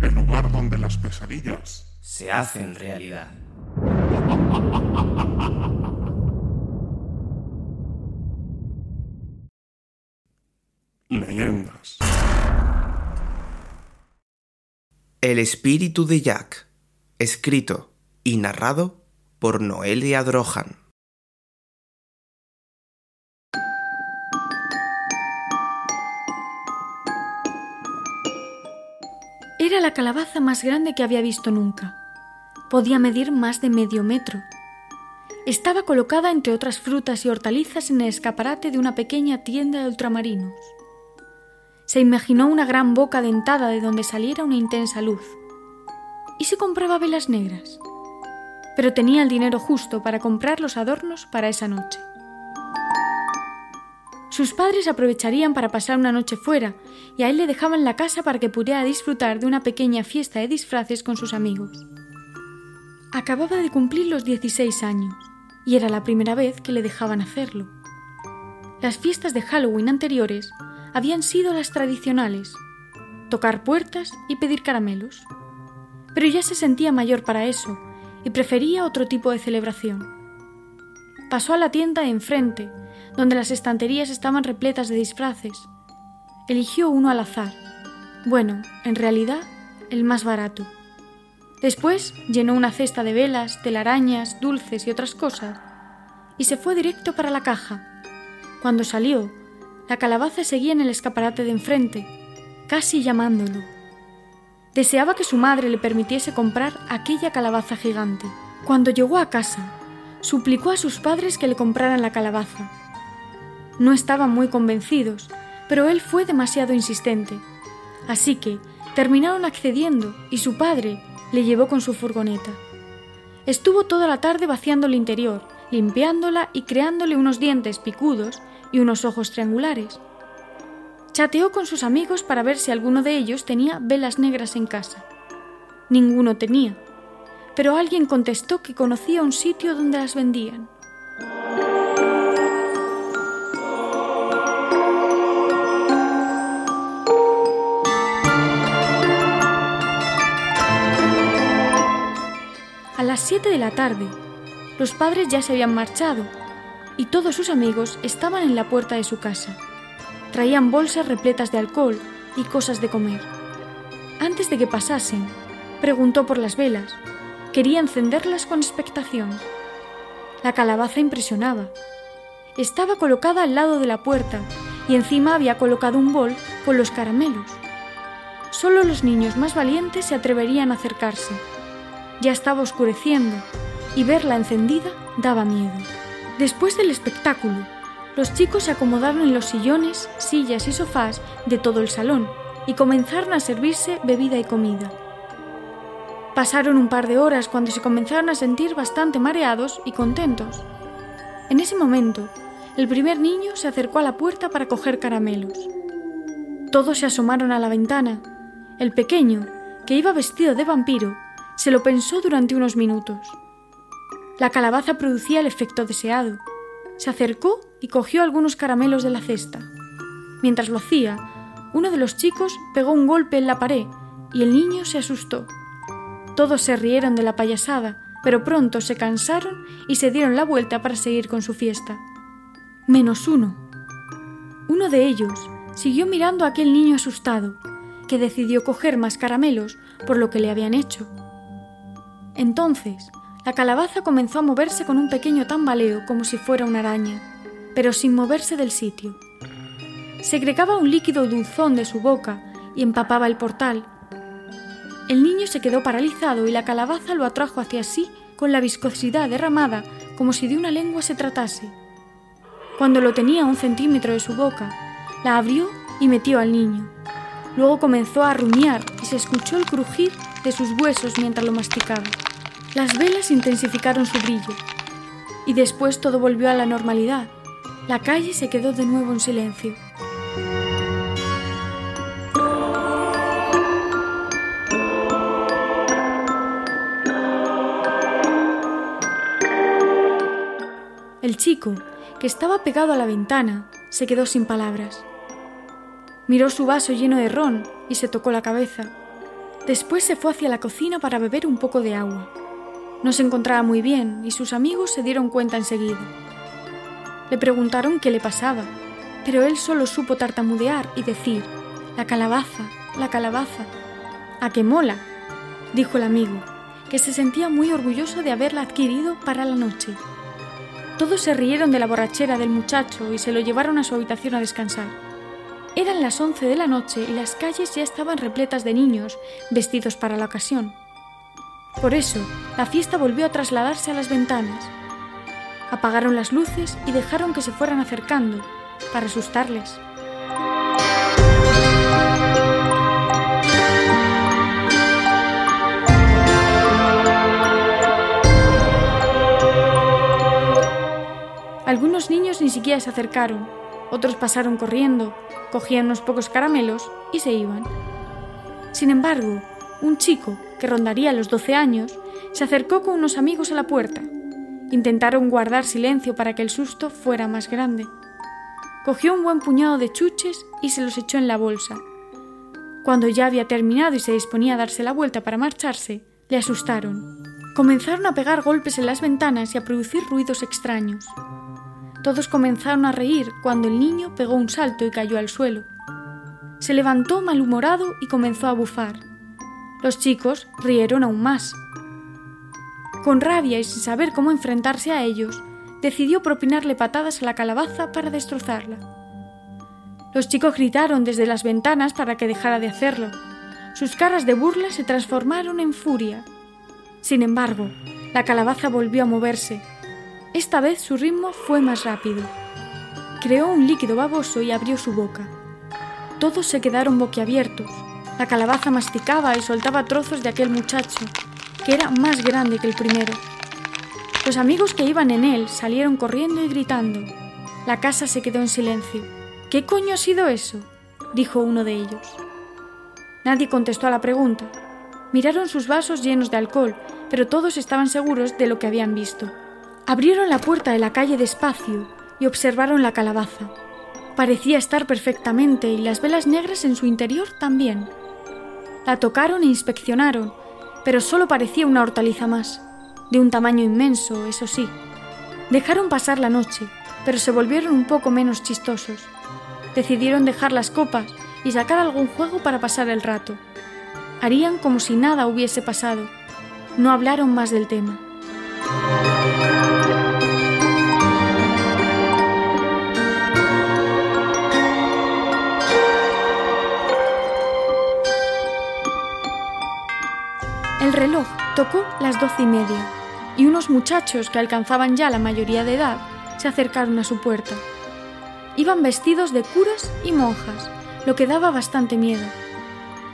El lugar donde las pesadillas Se hacen realidad. leyendas. El espíritu de Jack, escrito y narrado por Noelia Drohan. Era la calabaza más grande que había visto nunca. Podía medir más de medio metro. Estaba colocada entre otras frutas y hortalizas en el escaparate de una pequeña tienda de ultramarinos. Se imaginó una gran boca dentada de donde saliera una intensa luz. Y se compraba velas negras. Pero tenía el dinero justo para comprar los adornos para esa noche. Sus padres aprovecharían para pasar una noche fuera y a él le dejaban la casa para que pudiera disfrutar de una pequeña fiesta de disfraces con sus amigos. Acababa de cumplir los 16 años y era la primera vez que le dejaban hacerlo. Las fiestas de Halloween anteriores habían sido las tradicionales, tocar puertas y pedir caramelos. Pero ya se sentía mayor para eso y prefería otro tipo de celebración. Pasó a la tienda de enfrente, donde las estanterías estaban repletas de disfraces. Eligió uno al azar. Bueno, en realidad, el más barato. Después llenó una cesta de velas, telarañas, dulces y otras cosas, y se fue directo para la caja. Cuando salió, la calabaza seguía en el escaparate de enfrente, casi llamándolo. Deseaba que su madre le permitiese comprar aquella calabaza gigante. Cuando llegó a casa, suplicó a sus padres que le compraran la calabaza. No estaban muy convencidos, pero él fue demasiado insistente. Así que terminaron accediendo y su padre le llevó con su furgoneta. Estuvo toda la tarde vaciando el interior, limpiándola y creándole unos dientes picudos y unos ojos triangulares. Chateó con sus amigos para ver si alguno de ellos tenía velas negras en casa. Ninguno tenía, pero alguien contestó que conocía un sitio donde las vendían. A las 7 de la tarde, los padres ya se habían marchado y todos sus amigos estaban en la puerta de su casa. Traían bolsas repletas de alcohol y cosas de comer. Antes de que pasasen, preguntó por las velas. Quería encenderlas con expectación. La calabaza impresionaba. Estaba colocada al lado de la puerta y encima había colocado un bol con los caramelos. Solo los niños más valientes se atreverían a acercarse. Ya estaba oscureciendo y verla encendida daba miedo. Después del espectáculo, los chicos se acomodaron en los sillones, sillas y sofás de todo el salón y comenzaron a servirse bebida y comida. Pasaron un par de horas cuando se comenzaron a sentir bastante mareados y contentos. En ese momento, el primer niño se acercó a la puerta para coger caramelos. Todos se asomaron a la ventana. El pequeño, que iba vestido de vampiro, se lo pensó durante unos minutos. La calabaza producía el efecto deseado. Se acercó y cogió algunos caramelos de la cesta. Mientras lo hacía, uno de los chicos pegó un golpe en la pared y el niño se asustó. Todos se rieron de la payasada, pero pronto se cansaron y se dieron la vuelta para seguir con su fiesta. Menos uno. Uno de ellos siguió mirando a aquel niño asustado, que decidió coger más caramelos por lo que le habían hecho. Entonces, la calabaza comenzó a moverse con un pequeño tambaleo como si fuera una araña, pero sin moverse del sitio. segregaba un líquido dulzón de su boca y empapaba el portal. El niño se quedó paralizado y la calabaza lo atrajo hacia sí con la viscosidad derramada como si de una lengua se tratase. Cuando lo tenía a un centímetro de su boca, la abrió y metió al niño. Luego comenzó a rumiar y se escuchó el crujir sus huesos mientras lo masticaba. Las velas intensificaron su brillo y después todo volvió a la normalidad. La calle se quedó de nuevo en silencio. El chico, que estaba pegado a la ventana, se quedó sin palabras. Miró su vaso lleno de ron y se tocó la cabeza. Después se fue hacia la cocina para beber un poco de agua. No se encontraba muy bien y sus amigos se dieron cuenta enseguida. Le preguntaron qué le pasaba, pero él solo supo tartamudear y decir, la calabaza, la calabaza. ¿A qué mola? dijo el amigo, que se sentía muy orgulloso de haberla adquirido para la noche. Todos se rieron de la borrachera del muchacho y se lo llevaron a su habitación a descansar. Eran las once de la noche y las calles ya estaban repletas de niños vestidos para la ocasión. Por eso, la fiesta volvió a trasladarse a las ventanas. Apagaron las luces y dejaron que se fueran acercando, para asustarles. Algunos niños ni siquiera se acercaron, otros pasaron corriendo, cogían unos pocos caramelos y se iban. Sin embargo, un chico, que rondaría los 12 años, se acercó con unos amigos a la puerta. Intentaron guardar silencio para que el susto fuera más grande. Cogió un buen puñado de chuches y se los echó en la bolsa. Cuando ya había terminado y se disponía a darse la vuelta para marcharse, le asustaron. Comenzaron a pegar golpes en las ventanas y a producir ruidos extraños. Todos comenzaron a reír cuando el niño pegó un salto y cayó al suelo. Se levantó malhumorado y comenzó a bufar. Los chicos rieron aún más. Con rabia y sin saber cómo enfrentarse a ellos, decidió propinarle patadas a la calabaza para destrozarla. Los chicos gritaron desde las ventanas para que dejara de hacerlo. Sus caras de burla se transformaron en furia. Sin embargo, la calabaza volvió a moverse. Esta vez su ritmo fue más rápido. Creó un líquido baboso y abrió su boca. Todos se quedaron boquiabiertos. La calabaza masticaba y soltaba trozos de aquel muchacho, que era más grande que el primero. Los amigos que iban en él salieron corriendo y gritando. La casa se quedó en silencio. ¿Qué coño ha sido eso? dijo uno de ellos. Nadie contestó a la pregunta. Miraron sus vasos llenos de alcohol, pero todos estaban seguros de lo que habían visto. Abrieron la puerta de la calle despacio y observaron la calabaza. Parecía estar perfectamente y las velas negras en su interior también. La tocaron e inspeccionaron, pero solo parecía una hortaliza más, de un tamaño inmenso, eso sí. Dejaron pasar la noche, pero se volvieron un poco menos chistosos. Decidieron dejar las copas y sacar algún juego para pasar el rato. Harían como si nada hubiese pasado. No hablaron más del tema. El reloj tocó las doce y media y unos muchachos que alcanzaban ya la mayoría de edad se acercaron a su puerta. Iban vestidos de curas y monjas, lo que daba bastante miedo.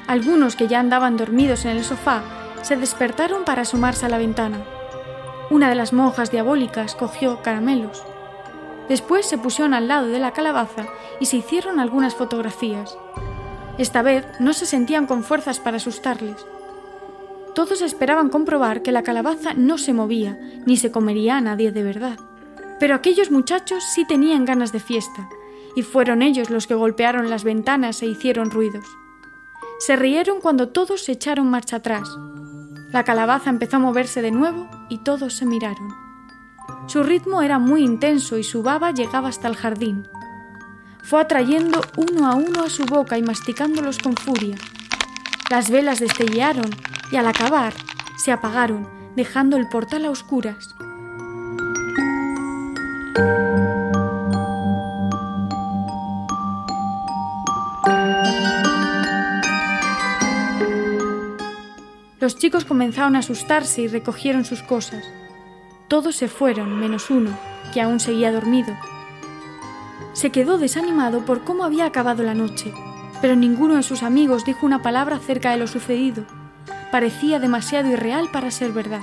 Algunos que ya andaban dormidos en el sofá se despertaron para asomarse a la ventana. Una de las monjas diabólicas cogió caramelos. Después se pusieron al lado de la calabaza y se hicieron algunas fotografías. Esta vez no se sentían con fuerzas para asustarles. Todos esperaban comprobar que la calabaza no se movía, ni se comería a nadie de verdad. Pero aquellos muchachos sí tenían ganas de fiesta, y fueron ellos los que golpearon las ventanas e hicieron ruidos. Se rieron cuando todos se echaron marcha atrás. La calabaza empezó a moverse de nuevo y todos se miraron. Su ritmo era muy intenso y su baba llegaba hasta el jardín. Fue atrayendo uno a uno a su boca y masticándolos con furia. Las velas destellearon y al acabar se apagaron, dejando el portal a oscuras. Los chicos comenzaron a asustarse y recogieron sus cosas. Todos se fueron, menos uno, que aún seguía dormido. Se quedó desanimado por cómo había acabado la noche, pero ninguno de sus amigos dijo una palabra acerca de lo sucedido. Parecía demasiado irreal para ser verdad.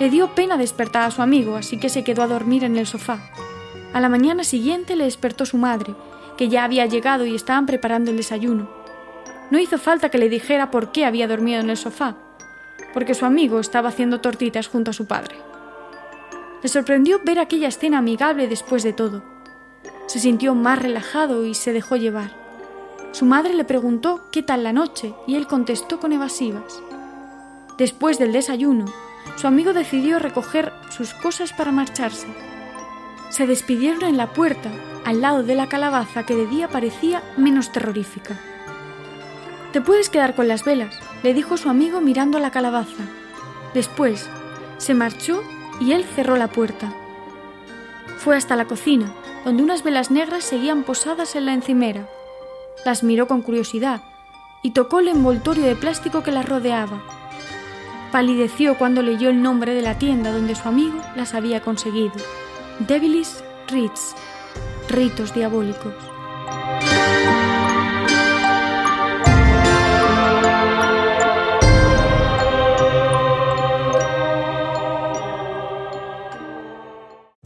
Le dio pena despertar a su amigo, así que se quedó a dormir en el sofá. A la mañana siguiente le despertó su madre, que ya había llegado y estaban preparando el desayuno. No hizo falta que le dijera por qué había dormido en el sofá, porque su amigo estaba haciendo tortitas junto a su padre. Le sorprendió ver aquella escena amigable después de todo. Se sintió más relajado y se dejó llevar. Su madre le preguntó qué tal la noche y él contestó con evasivas. Después del desayuno, su amigo decidió recoger sus cosas para marcharse. Se despidieron en la puerta, al lado de la calabaza que de día parecía menos terrorífica. Te puedes quedar con las velas, le dijo su amigo mirando a la calabaza. Después, se marchó y él cerró la puerta. Fue hasta la cocina, donde unas velas negras seguían posadas en la encimera. Las miró con curiosidad y tocó el envoltorio de plástico que las rodeaba. Palideció cuando leyó el nombre de la tienda donde su amigo las había conseguido. Devilis Rits, ritos diabólicos.